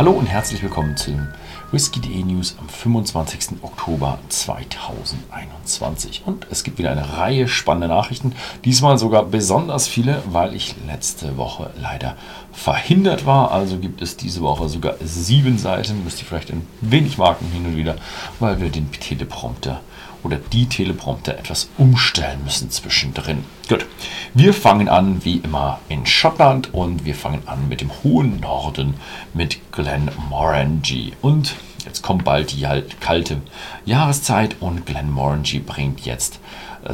Hallo und herzlich willkommen zum Whisky.de News am 25. Oktober 2021. Und es gibt wieder eine Reihe spannender Nachrichten. Diesmal sogar besonders viele, weil ich letzte Woche leider verhindert war. Also gibt es diese Woche sogar sieben Seiten. Müsst ihr vielleicht ein wenig marken hin und wieder, weil wir den Teleprompter oder die Teleprompter etwas umstellen müssen zwischendrin. Gut, wir fangen an wie immer in Schottland und wir fangen an mit dem hohen Norden mit Glenmorangie. Und jetzt kommt bald die kalte Jahreszeit und Glenmorangie bringt jetzt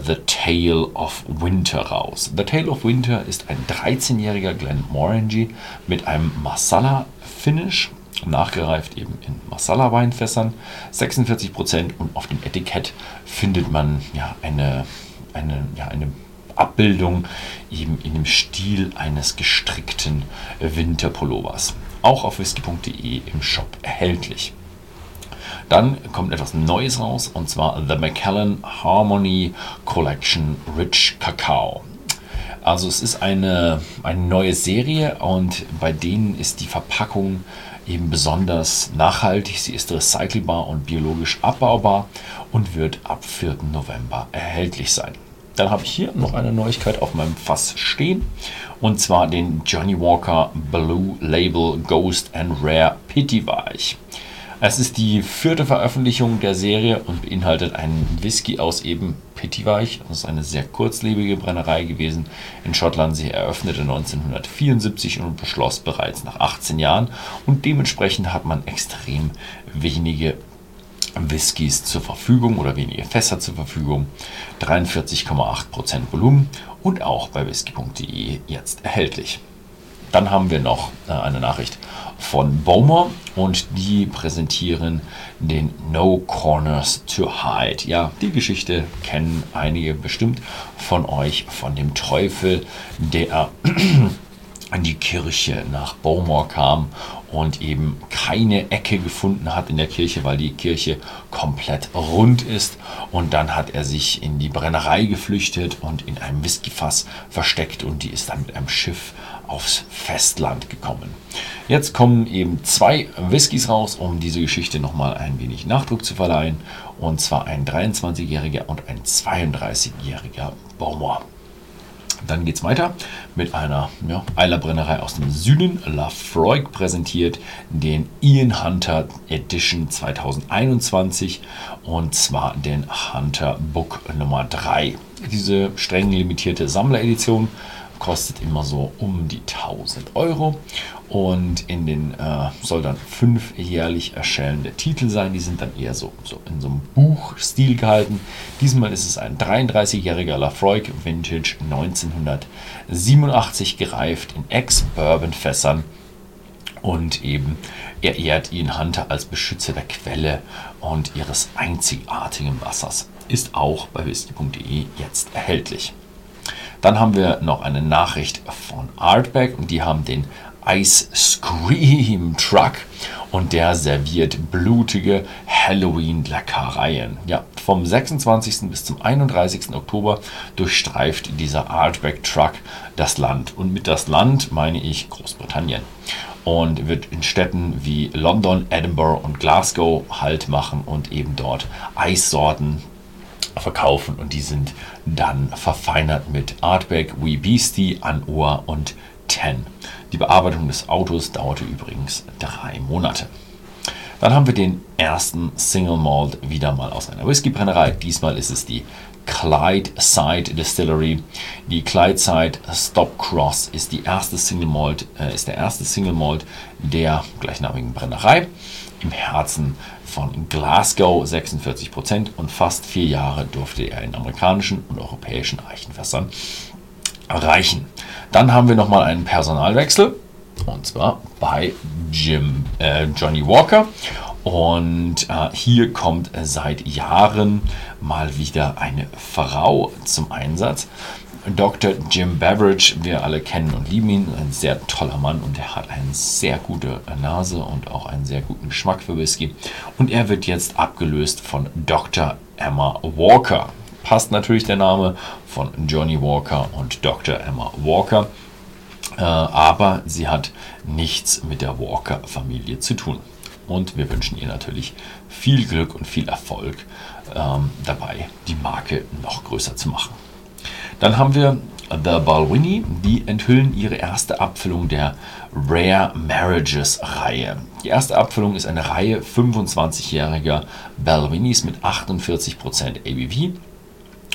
The Tale of Winter raus. The Tale of Winter ist ein 13-jähriger Glenmorangie mit einem Masala-Finish nachgereift eben in Masala-Weinfässern, 46 Prozent und auf dem Etikett findet man ja eine, eine, ja, eine Abbildung eben in dem Stil eines gestrickten Winterpullovers. Auch auf whisky.de im Shop erhältlich. Dann kommt etwas Neues raus und zwar The Macallan Harmony Collection Rich Cacao. Also es ist eine, eine neue Serie und bei denen ist die Verpackung eben besonders nachhaltig. Sie ist recycelbar und biologisch abbaubar und wird ab 4. November erhältlich sein. Dann habe ich hier noch eine Neuigkeit auf meinem Fass stehen und zwar den Johnny Walker Blue Label Ghost and Rare Pity Weich. Es ist die vierte Veröffentlichung der Serie und beinhaltet einen Whisky aus eben Pittiweich. Das ist eine sehr kurzlebige Brennerei gewesen in Schottland. Sie eröffnete 1974 und beschloss bereits nach 18 Jahren. Und dementsprechend hat man extrem wenige Whiskys zur Verfügung oder wenige Fässer zur Verfügung. 43,8% Volumen und auch bei whisky.de jetzt erhältlich. Dann haben wir noch äh, eine Nachricht von Bowmer und die präsentieren den No Corners to Hide. Ja, die Geschichte kennen einige bestimmt von euch von dem Teufel, der in die Kirche nach Bowmore kam und eben keine Ecke gefunden hat in der Kirche, weil die Kirche komplett rund ist. Und dann hat er sich in die Brennerei geflüchtet und in einem Whiskyfass versteckt und die ist dann mit einem Schiff aufs Festland gekommen. Jetzt kommen eben zwei Whiskys raus, um diese Geschichte nochmal ein wenig Nachdruck zu verleihen. Und zwar ein 23-jähriger und ein 32-jähriger Baumer. Dann geht es weiter mit einer ja, Eilerbrennerei aus dem Süden. Lafroig präsentiert den Ian Hunter Edition 2021 und zwar den Hunter Book Nummer 3. Diese streng limitierte Sammleredition kostet immer so um die 1000 Euro und in den äh, soll dann fünf jährlich erscheinende Titel sein. Die sind dann eher so, so in so einem Buchstil gehalten. Diesmal ist es ein 33-jähriger Lafroig Vintage 1987 gereift in Ex-Bourbon-Fässern und eben er ehrt ihn Hunter als Beschützer der Quelle und ihres einzigartigen Wassers. Ist auch bei whisky.de jetzt erhältlich. Dann haben wir noch eine Nachricht von Artback und die haben den Ice Scream Truck und der serviert blutige Halloween-Leckereien. Ja, vom 26. bis zum 31. Oktober durchstreift dieser Artback Truck das Land. Und mit das Land meine ich Großbritannien. Und wird in Städten wie London, Edinburgh und Glasgow Halt machen und eben dort Eissorten verkaufen und die sind dann verfeinert mit Artback, Wee Beastie, Anoa und Ten. Die Bearbeitung des Autos dauerte übrigens drei Monate. Dann haben wir den ersten Single Malt wieder mal aus einer Whiskybrennerei. Diesmal ist es die Clyde Side Distillery. Die Clyde Side Stop Cross ist die erste Single Malt, äh, ist der erste Single Malt der gleichnamigen Brennerei im Herzen von Glasgow 46% und fast vier Jahre durfte er in amerikanischen und europäischen Eichenfässern erreichen. Dann haben wir nochmal einen Personalwechsel und zwar bei Jim, äh, Johnny Walker. Und äh, hier kommt seit Jahren mal wieder eine Frau zum Einsatz. Dr. Jim Beveridge, wir alle kennen und lieben ihn, ein sehr toller Mann und er hat eine sehr gute Nase und auch einen sehr guten Geschmack für Whisky. Und er wird jetzt abgelöst von Dr. Emma Walker. Passt natürlich der Name von Johnny Walker und Dr. Emma Walker. Äh, aber sie hat nichts mit der Walker-Familie zu tun. Und wir wünschen ihr natürlich viel Glück und viel Erfolg ähm, dabei, die Marke noch größer zu machen. Dann haben wir The Balwini, die enthüllen ihre erste Abfüllung der Rare Marriages Reihe. Die erste Abfüllung ist eine Reihe 25-jähriger Balwinis mit 48% ABV.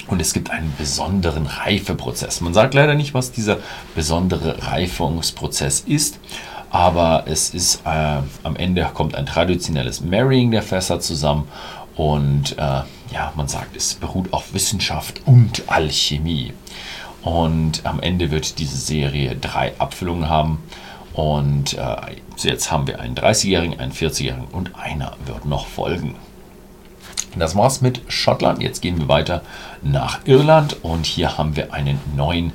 Und es gibt einen besonderen Reifeprozess. Man sagt leider nicht, was dieser besondere Reifungsprozess ist, aber es ist äh, am Ende kommt ein traditionelles Marrying der Fässer zusammen und äh, ja, man sagt, es beruht auf Wissenschaft und Alchemie. Und am Ende wird diese Serie drei Abfüllungen haben. Und äh, jetzt haben wir einen 30-Jährigen, einen 40-Jährigen und einer wird noch folgen. Das war's mit Schottland. Jetzt gehen wir weiter nach Irland und hier haben wir einen neuen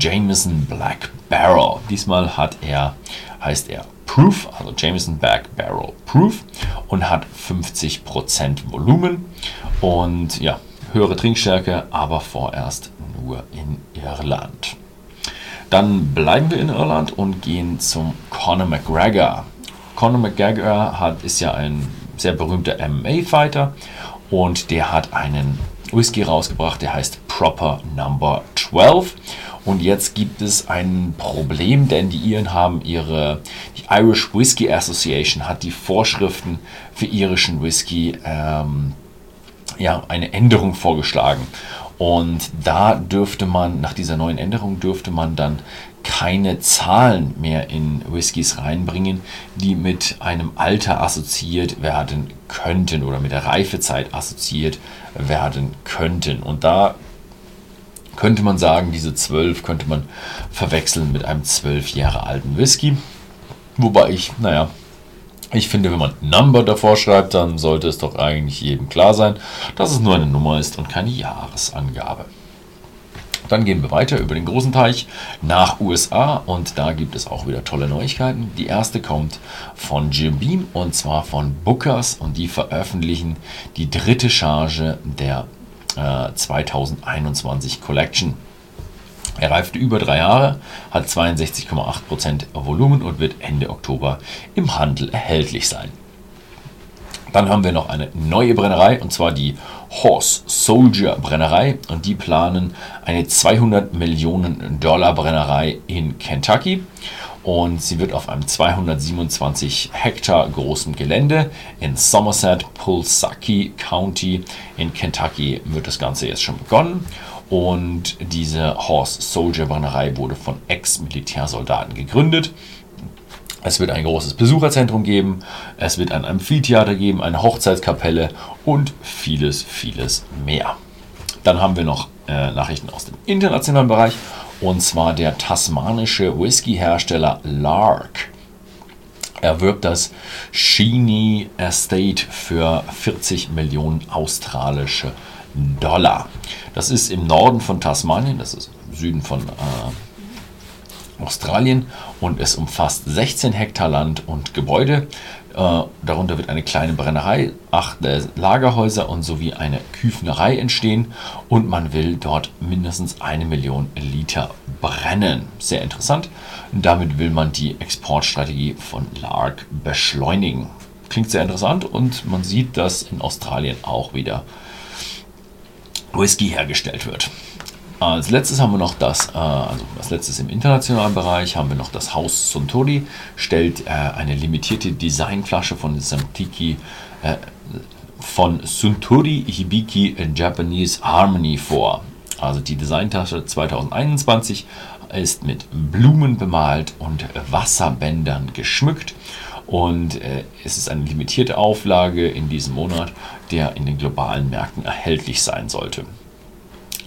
Jameson Black Barrel. Diesmal hat er, heißt er Proof, also Jameson Black Barrel Proof und hat 50% Volumen und ja, höhere Trinkstärke, aber vorerst nur in Irland. Dann bleiben wir in Irland und gehen zum Conor McGregor. Conor McGregor hat, ist ja ein sehr berühmter MMA-Fighter und der hat einen Whisky rausgebracht, der heißt Proper Number 12. Und jetzt gibt es ein Problem, denn die Iren haben ihre, Irish Whisky Association hat die Vorschriften für irischen Whisky ähm, ja, eine Änderung vorgeschlagen. Und da dürfte man, nach dieser neuen Änderung dürfte man dann keine Zahlen mehr in Whiskys reinbringen, die mit einem Alter assoziiert werden könnten oder mit der Reifezeit assoziiert werden könnten. Und da könnte man sagen, diese 12 könnte man verwechseln mit einem 12 Jahre alten Whisky. Wobei ich, naja, ich finde, wenn man Number davor schreibt, dann sollte es doch eigentlich jedem klar sein, dass es nur eine Nummer ist und keine Jahresangabe. Dann gehen wir weiter über den großen Teich nach USA und da gibt es auch wieder tolle Neuigkeiten. Die erste kommt von Jim Beam und zwar von Bookers und die veröffentlichen die dritte Charge der äh, 2021 Collection. Er reifte über drei Jahre, hat 62,8% Volumen und wird Ende Oktober im Handel erhältlich sein. Dann haben wir noch eine neue Brennerei und zwar die Horse Soldier Brennerei. Und die planen eine 200 Millionen Dollar Brennerei in Kentucky. Und sie wird auf einem 227 Hektar großen Gelände in Somerset, Pulsaki County in Kentucky wird das Ganze jetzt schon begonnen und diese Horse Soldier Brennerei wurde von Ex-Militärsoldaten gegründet. Es wird ein großes Besucherzentrum geben, es wird ein Amphitheater geben, eine Hochzeitskapelle und vieles, vieles mehr. Dann haben wir noch äh, Nachrichten aus dem internationalen Bereich und zwar der tasmanische Whisky-Hersteller Lark erwirbt das Sheeny Estate für 40 Millionen australische Dollar. Das ist im Norden von Tasmanien, das ist im Süden von äh, Australien und es umfasst 16 Hektar Land und Gebäude. Äh, darunter wird eine kleine Brennerei, acht äh, Lagerhäuser und sowie eine Küfnerei entstehen und man will dort mindestens eine Million Liter brennen. Sehr interessant. Damit will man die Exportstrategie von Lark beschleunigen. Klingt sehr interessant und man sieht, dass in Australien auch wieder Whisky hergestellt wird. Als letztes haben wir noch das, äh, also als letztes im internationalen Bereich haben wir noch das Haus Suntory, stellt äh, eine limitierte Designflasche von Samtiki äh, von Suntory Hibiki Japanese Harmony vor. Also die Designtasche 2021 ist mit Blumen bemalt und Wasserbändern geschmückt und äh, es ist eine limitierte Auflage in diesem Monat, der in den globalen Märkten erhältlich sein sollte.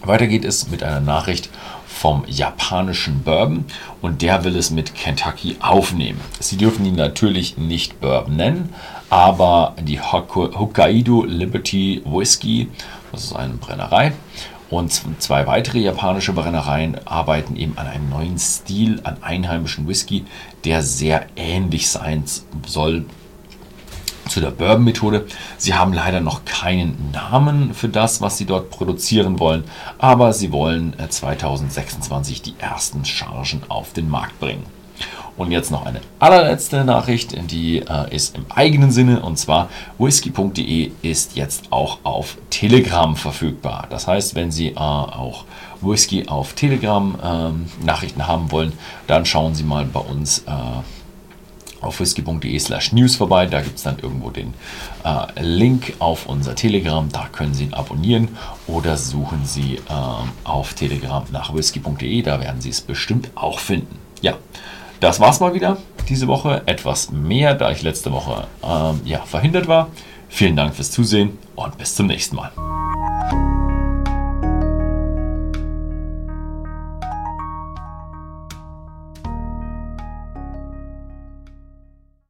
Weiter geht es mit einer Nachricht vom japanischen Bourbon und der will es mit Kentucky aufnehmen. Sie dürfen ihn natürlich nicht Bourbon nennen, aber die Hokkaido Liberty Whisky, das ist eine Brennerei, und zwei weitere japanische Brennereien arbeiten eben an einem neuen Stil an einheimischen Whisky, der sehr ähnlich sein soll zu der Bourbon-Methode. Sie haben leider noch keinen Namen für das, was Sie dort produzieren wollen, aber Sie wollen 2026 äh, die ersten Chargen auf den Markt bringen. Und jetzt noch eine allerletzte Nachricht, die äh, ist im eigenen Sinne und zwar whisky.de ist jetzt auch auf Telegram verfügbar. Das heißt, wenn Sie äh, auch Whisky auf Telegram äh, Nachrichten haben wollen, dann schauen Sie mal bei uns äh, auf whisky.de slash news vorbei. Da gibt es dann irgendwo den äh, Link auf unser Telegram. Da können Sie ihn abonnieren oder suchen Sie äh, auf Telegram nach whisky.de. Da werden Sie es bestimmt auch finden. Ja, das war's mal wieder diese Woche. Etwas mehr, da ich letzte Woche ähm, ja, verhindert war. Vielen Dank fürs Zusehen und bis zum nächsten Mal.